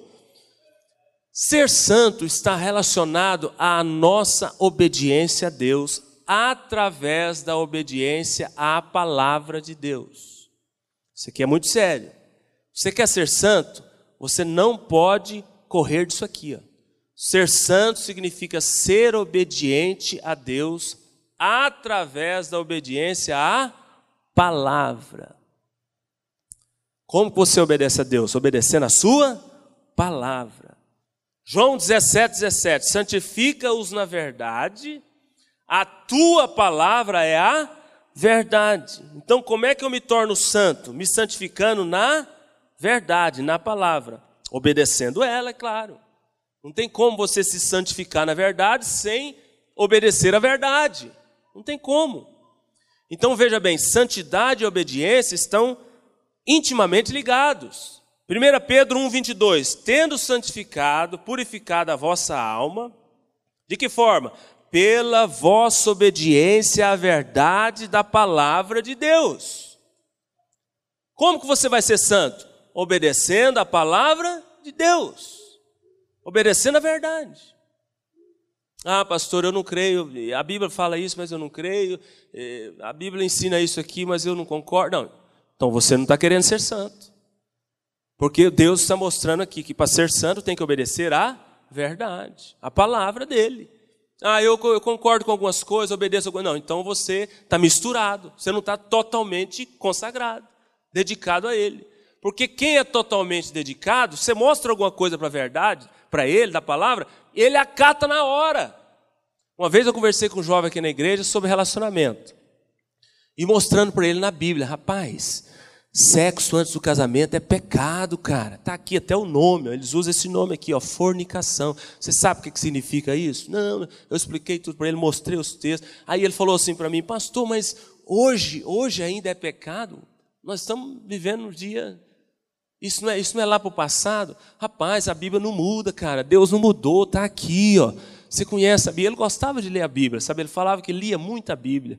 Ser santo está relacionado à nossa obediência a Deus através da obediência à palavra de Deus. Isso aqui é muito sério. Você quer ser santo? Você não pode correr disso aqui. Ó. Ser santo significa ser obediente a Deus através da obediência à palavra. Como você obedece a Deus? Obedecendo a sua palavra. João 17, 17: santifica-os na verdade, a tua palavra é a verdade. Então, como é que eu me torno santo? Me santificando na verdade, na palavra, obedecendo ela, é claro. Não tem como você se santificar na verdade sem obedecer a verdade. Não tem como. Então veja bem, santidade e obediência estão intimamente ligados. 1 Pedro 1,22: Tendo santificado, purificado a vossa alma, de que forma? Pela vossa obediência à verdade da palavra de Deus. Como que você vai ser santo? Obedecendo a palavra de Deus, obedecendo a verdade. Ah, pastor, eu não creio. A Bíblia fala isso, mas eu não creio. Eh, a Bíblia ensina isso aqui, mas eu não concordo. Não. Então você não está querendo ser santo. Porque Deus está mostrando aqui que para ser santo tem que obedecer à verdade, a palavra dele. Ah, eu, eu concordo com algumas coisas, obedeço algumas. Não, então você está misturado. Você não está totalmente consagrado, dedicado a ele. Porque quem é totalmente dedicado, você mostra alguma coisa para a verdade, para ele, da palavra, ele acata na hora. Uma vez eu conversei com um jovem aqui na igreja sobre relacionamento. E mostrando para ele na Bíblia, rapaz, sexo antes do casamento é pecado, cara. Tá aqui até o nome, ó. eles usam esse nome aqui, ó, fornicação. Você sabe o que, que significa isso? Não, eu expliquei tudo para ele, mostrei os textos. Aí ele falou assim para mim, pastor, mas hoje, hoje ainda é pecado? Nós estamos vivendo um dia isso não é, isso não é lá para o passado? Rapaz, a Bíblia não muda, cara. Deus não mudou, está aqui, ó. Você conhece a Bíblia? Ele gostava de ler a Bíblia, sabe? Ele falava que lia muita Bíblia.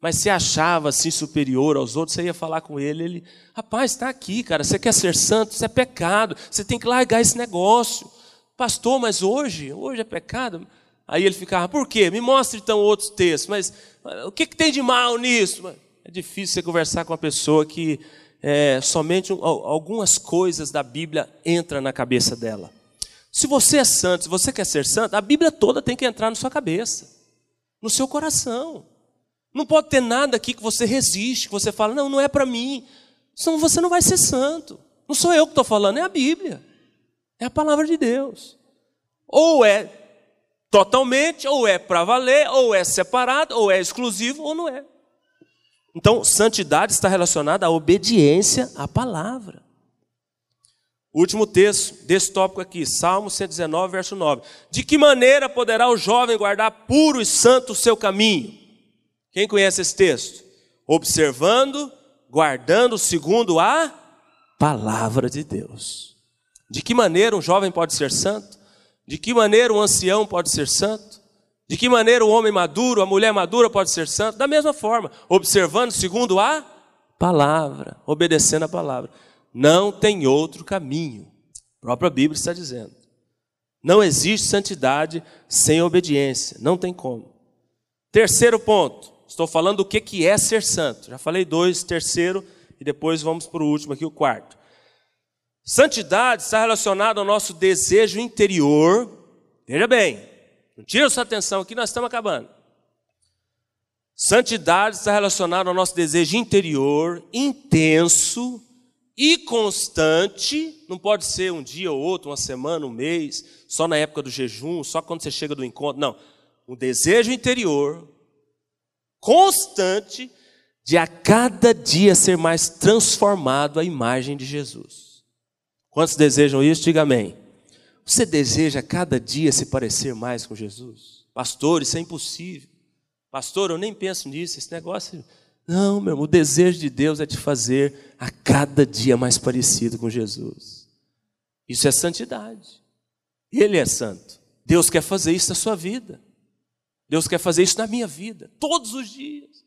Mas se achava assim superior aos outros, você ia falar com ele, ele, rapaz, está aqui, cara. Você quer ser santo? Isso é pecado. Você tem que largar esse negócio. Pastor, mas hoje, hoje é pecado. Aí ele ficava, por quê? Me mostre então outros textos. Mas o que, que tem de mal nisso? É difícil você conversar com uma pessoa que é, somente algumas coisas da Bíblia entram na cabeça dela. Se você é santo, se você quer ser santo, a Bíblia toda tem que entrar na sua cabeça, no seu coração. Não pode ter nada aqui que você resiste, que você fala, não, não é para mim. Senão você não vai ser santo. Não sou eu que estou falando, é a Bíblia. É a palavra de Deus. Ou é totalmente, ou é para valer, ou é separado, ou é exclusivo, ou não é. Então, santidade está relacionada à obediência à palavra. último texto desse tópico aqui, Salmo 119, verso 9. De que maneira poderá o jovem guardar puro e santo o seu caminho? Quem conhece esse texto? Observando, guardando segundo a palavra de Deus. De que maneira um jovem pode ser santo? De que maneira um ancião pode ser santo? De que maneira o homem maduro, a mulher madura pode ser santo? Da mesma forma, observando segundo a palavra, obedecendo a palavra. Não tem outro caminho. A própria Bíblia está dizendo. Não existe santidade sem obediência, não tem como. Terceiro ponto, estou falando do que é ser santo. Já falei dois, terceiro, e depois vamos para o último aqui, o quarto. Santidade está relacionada ao nosso desejo interior, veja bem, não tira sua atenção aqui, nós estamos acabando. Santidade está relacionada ao nosso desejo interior, intenso e constante. Não pode ser um dia ou outro, uma semana, um mês, só na época do jejum, só quando você chega do encontro. Não. Um desejo interior, constante, de a cada dia ser mais transformado à imagem de Jesus. Quantos desejam isso? Diga amém. Você deseja cada dia se parecer mais com Jesus? Pastor, isso é impossível. Pastor, eu nem penso nisso, esse negócio. Não, meu irmão, o desejo de Deus é te fazer a cada dia mais parecido com Jesus. Isso é santidade. Ele é santo. Deus quer fazer isso na sua vida. Deus quer fazer isso na minha vida, todos os dias.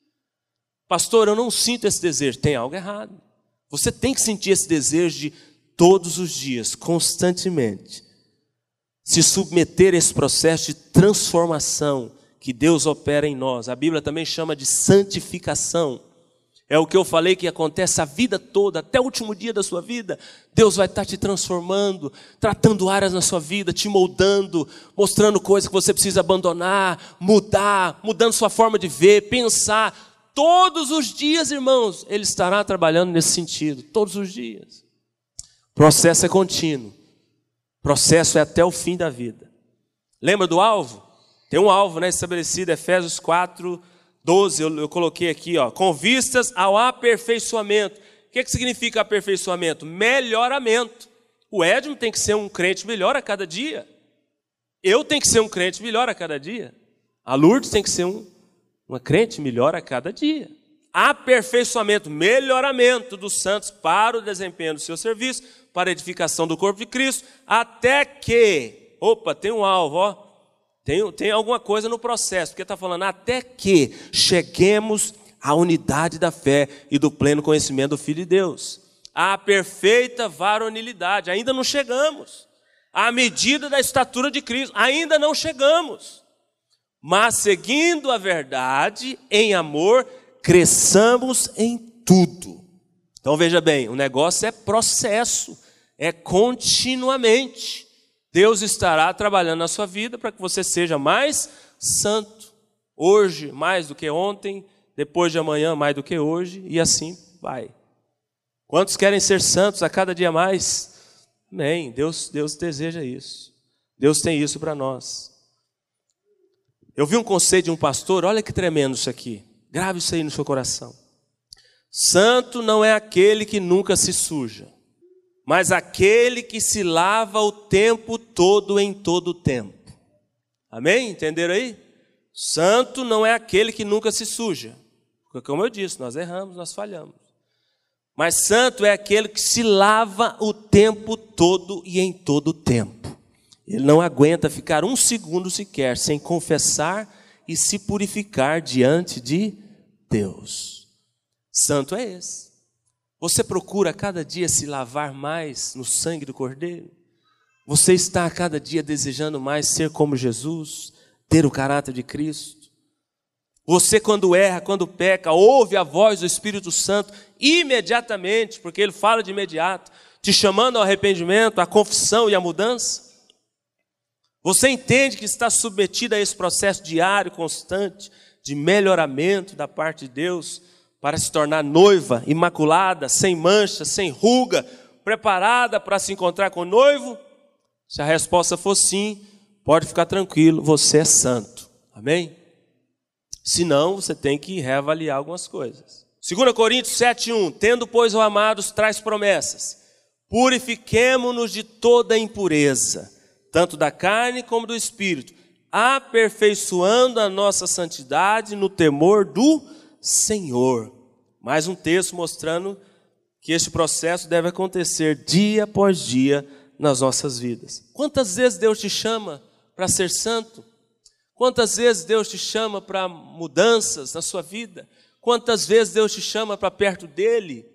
Pastor, eu não sinto esse desejo. Tem algo errado. Você tem que sentir esse desejo de todos os dias, constantemente, se submeter a esse processo de transformação que Deus opera em nós. A Bíblia também chama de santificação. É o que eu falei que acontece a vida toda, até o último dia da sua vida. Deus vai estar te transformando, tratando áreas na sua vida, te moldando, mostrando coisas que você precisa abandonar, mudar, mudando sua forma de ver, pensar. Todos os dias, irmãos, Ele estará trabalhando nesse sentido, todos os dias. O processo é contínuo. Processo é até o fim da vida. Lembra do alvo? Tem um alvo né, estabelecido, Efésios 4, 12, eu, eu coloquei aqui, ó, com vistas ao aperfeiçoamento. O que, que significa aperfeiçoamento? Melhoramento. O Edmo tem que ser um crente melhor a cada dia. Eu tenho que ser um crente melhor a cada dia. A Lourdes tem que ser um, uma crente melhor a cada dia. Aperfeiçoamento, melhoramento dos santos para o desempenho do seu serviço, para a edificação do corpo de Cristo, até que, opa, tem um alvo, ó, tem, tem alguma coisa no processo, porque está falando até que cheguemos a unidade da fé e do pleno conhecimento do Filho de Deus. A perfeita varonilidade, ainda não chegamos. À medida da estatura de Cristo, ainda não chegamos. Mas seguindo a verdade em amor, cresçamos em tudo. Então veja bem, o negócio é processo, é continuamente. Deus estará trabalhando na sua vida para que você seja mais santo, hoje mais do que ontem, depois de amanhã mais do que hoje, e assim vai. Quantos querem ser santos a cada dia mais? Amém. Deus, Deus deseja isso. Deus tem isso para nós. Eu vi um conselho de um pastor, olha que tremendo isso aqui. Grave isso aí no seu coração. Santo não é aquele que nunca se suja mas aquele que se lava o tempo todo em todo o tempo. Amém? Entenderam aí? Santo não é aquele que nunca se suja. Porque, como eu disse, nós erramos, nós falhamos. Mas santo é aquele que se lava o tempo todo e em todo o tempo. Ele não aguenta ficar um segundo sequer sem confessar e se purificar diante de Deus. Santo é esse. Você procura a cada dia se lavar mais no sangue do Cordeiro? Você está a cada dia desejando mais ser como Jesus, ter o caráter de Cristo? Você, quando erra, quando peca, ouve a voz do Espírito Santo imediatamente, porque ele fala de imediato, te chamando ao arrependimento, à confissão e à mudança? Você entende que está submetido a esse processo diário, constante, de melhoramento da parte de Deus? Para se tornar noiva, imaculada, sem mancha, sem ruga, preparada para se encontrar com o noivo? Se a resposta for sim, pode ficar tranquilo, você é santo. Amém? Se não, você tem que reavaliar algumas coisas. 2 Coríntios 7,1: Tendo, pois, o amados, traz promessas. Purifiquemo-nos de toda impureza, tanto da carne como do espírito, aperfeiçoando a nossa santidade no temor do Senhor. Mais um texto mostrando que este processo deve acontecer dia após dia nas nossas vidas. Quantas vezes Deus te chama para ser santo? Quantas vezes Deus te chama para mudanças na sua vida? Quantas vezes Deus te chama para perto dele?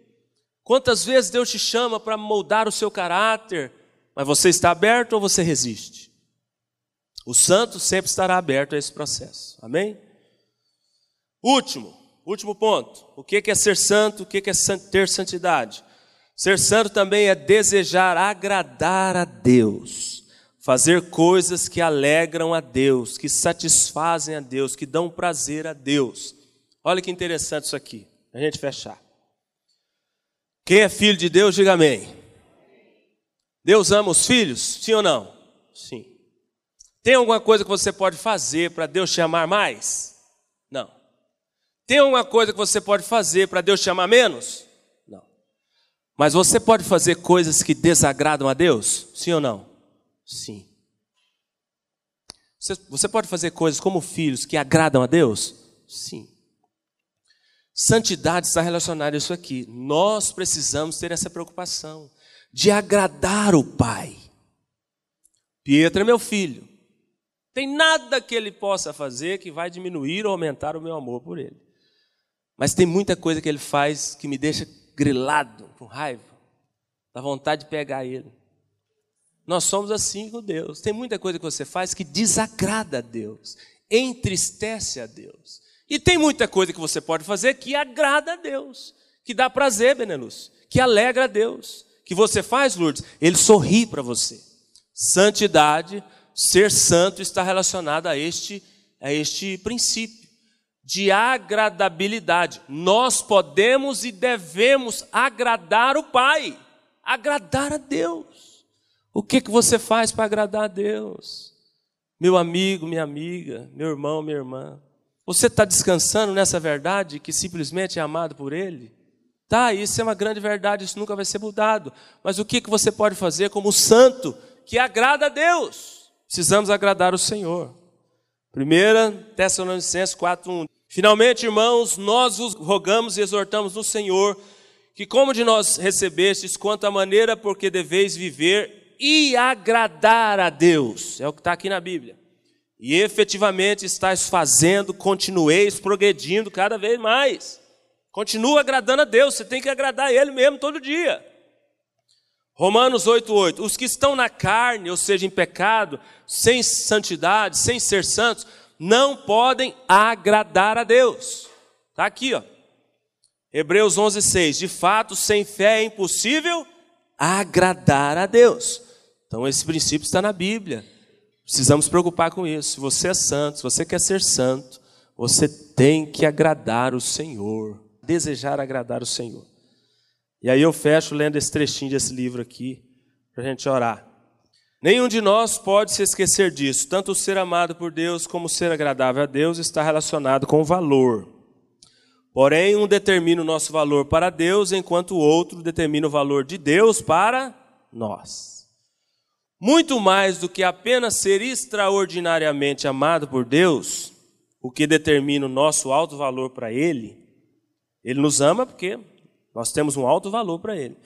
Quantas vezes Deus te chama para moldar o seu caráter? Mas você está aberto ou você resiste? O santo sempre estará aberto a esse processo. Amém? Último, Último ponto. O que é ser santo? O que é ter santidade? Ser santo também é desejar agradar a Deus, fazer coisas que alegram a Deus, que satisfazem a Deus, que dão prazer a Deus. Olha que interessante isso aqui, a gente fechar. Quem é filho de Deus, diga amém. Deus ama os filhos? Sim ou não? Sim. Tem alguma coisa que você pode fazer para Deus te amar mais? Tem alguma coisa que você pode fazer para Deus te amar menos? Não. Mas você pode fazer coisas que desagradam a Deus? Sim ou não? Sim. Você pode fazer coisas como filhos que agradam a Deus? Sim. Santidade está relacionada a isso aqui. Nós precisamos ter essa preocupação de agradar o Pai. Pietro é meu filho. Tem nada que ele possa fazer que vai diminuir ou aumentar o meu amor por ele. Mas tem muita coisa que ele faz que me deixa grilado, com raiva, dá vontade de pegar ele. Nós somos assim com Deus. Tem muita coisa que você faz que desagrada a Deus, entristece a Deus. E tem muita coisa que você pode fazer que agrada a Deus, que dá prazer, Benelux, que alegra a Deus. Que você faz, Lourdes? Ele sorri para você. Santidade, ser santo está relacionado a este, a este princípio de agradabilidade. Nós podemos e devemos agradar o Pai, agradar a Deus. O que, que você faz para agradar a Deus? Meu amigo, minha amiga, meu irmão, minha irmã. Você está descansando nessa verdade que simplesmente é amado por Ele? Tá, isso é uma grande verdade, isso nunca vai ser mudado. Mas o que, que você pode fazer como santo que agrada a Deus? Precisamos agradar o Senhor. 1 Tessalonicenses 4:1 Finalmente, irmãos, nós vos rogamos e exortamos no Senhor que, como de nós recebestes, quanto à maneira porque deveis viver e agradar a Deus, é o que está aqui na Bíblia, E efetivamente estáis fazendo, continueis progredindo cada vez mais. Continua agradando a Deus, você tem que agradar a Ele mesmo todo dia. Romanos 8,8: Os que estão na carne, ou seja, em pecado, sem santidade, sem ser santos, não podem agradar a Deus. Está aqui, ó. Hebreus 11,6: De fato, sem fé é impossível agradar a Deus. Então, esse princípio está na Bíblia. Precisamos preocupar com isso. Se você é santo, se você quer ser santo, você tem que agradar o Senhor, desejar agradar o Senhor. E aí eu fecho lendo esse trechinho desse livro aqui, para a gente orar. Nenhum de nós pode se esquecer disso. Tanto ser amado por Deus como ser agradável a Deus está relacionado com valor. Porém, um determina o nosso valor para Deus, enquanto o outro determina o valor de Deus para nós. Muito mais do que apenas ser extraordinariamente amado por Deus, o que determina o nosso alto valor para Ele, Ele nos ama porque nós temos um alto valor para Ele.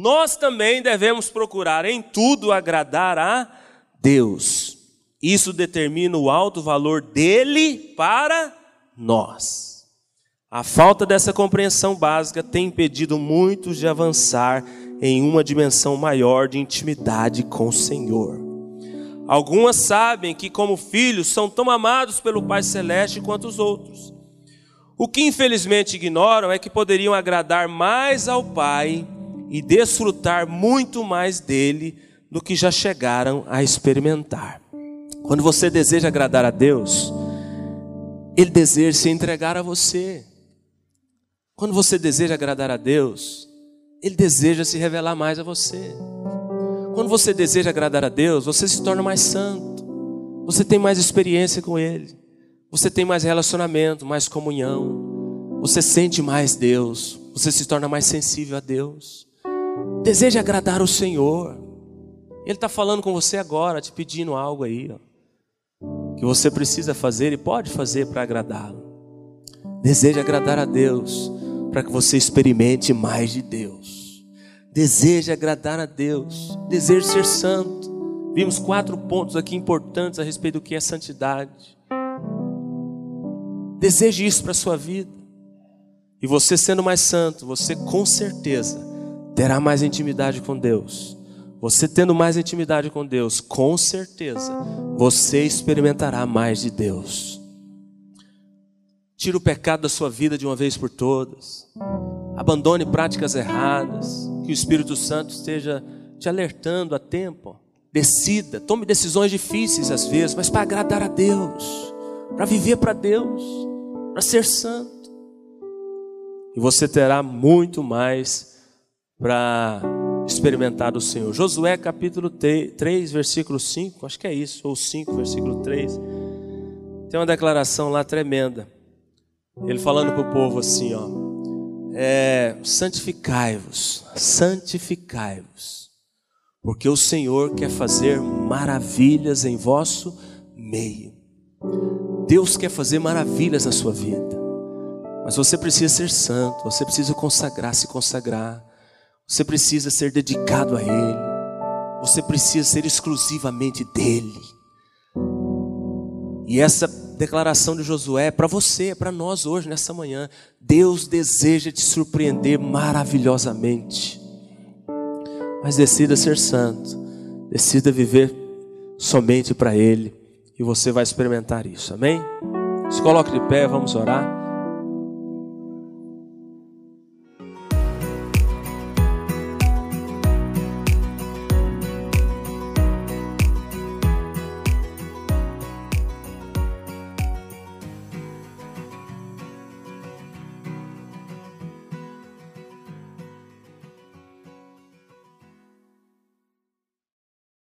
Nós também devemos procurar em tudo agradar a Deus. Isso determina o alto valor dele para nós. A falta dessa compreensão básica tem impedido muitos de avançar em uma dimensão maior de intimidade com o Senhor. Algumas sabem que, como filhos, são tão amados pelo Pai Celeste quanto os outros. O que infelizmente ignoram é que poderiam agradar mais ao Pai e desfrutar muito mais dele do que já chegaram a experimentar. Quando você deseja agradar a Deus, Ele deseja se entregar a você. Quando você deseja agradar a Deus, Ele deseja se revelar mais a você. Quando você deseja agradar a Deus, você se torna mais santo, você tem mais experiência com Ele. Você tem mais relacionamento, mais comunhão. Você sente mais Deus. Você se torna mais sensível a Deus. Deseja agradar o Senhor. Ele está falando com você agora, te pedindo algo aí, ó, que você precisa fazer e pode fazer para agradá-lo. Deseja agradar a Deus, para que você experimente mais de Deus. Deseja agradar a Deus, deseja ser santo. Vimos quatro pontos aqui importantes a respeito do que é santidade. Deseje isso para a sua vida. E você sendo mais santo, você com certeza terá mais intimidade com Deus. Você tendo mais intimidade com Deus, com certeza você experimentará mais de Deus. Tire o pecado da sua vida de uma vez por todas. Abandone práticas erradas. Que o Espírito Santo esteja te alertando a tempo. Decida, tome decisões difíceis às vezes, mas para agradar a Deus, para viver para Deus para ser santo. E você terá muito mais para experimentar do Senhor. Josué capítulo 3, versículo 5, acho que é isso, ou 5, versículo 3. Tem uma declaração lá tremenda. Ele falando para o povo assim, ó. É, santificai-vos, santificai-vos, porque o Senhor quer fazer maravilhas em vosso meio. Deus quer fazer maravilhas na sua vida. Mas você precisa ser santo, você precisa consagrar, se consagrar. Você precisa ser dedicado a Ele. Você precisa ser exclusivamente dele. E essa declaração de Josué é para você, é para nós hoje, nessa manhã. Deus deseja te surpreender maravilhosamente. Mas decida ser santo, decida viver somente para Ele e você vai experimentar isso, amém? Se coloque de pé, vamos orar.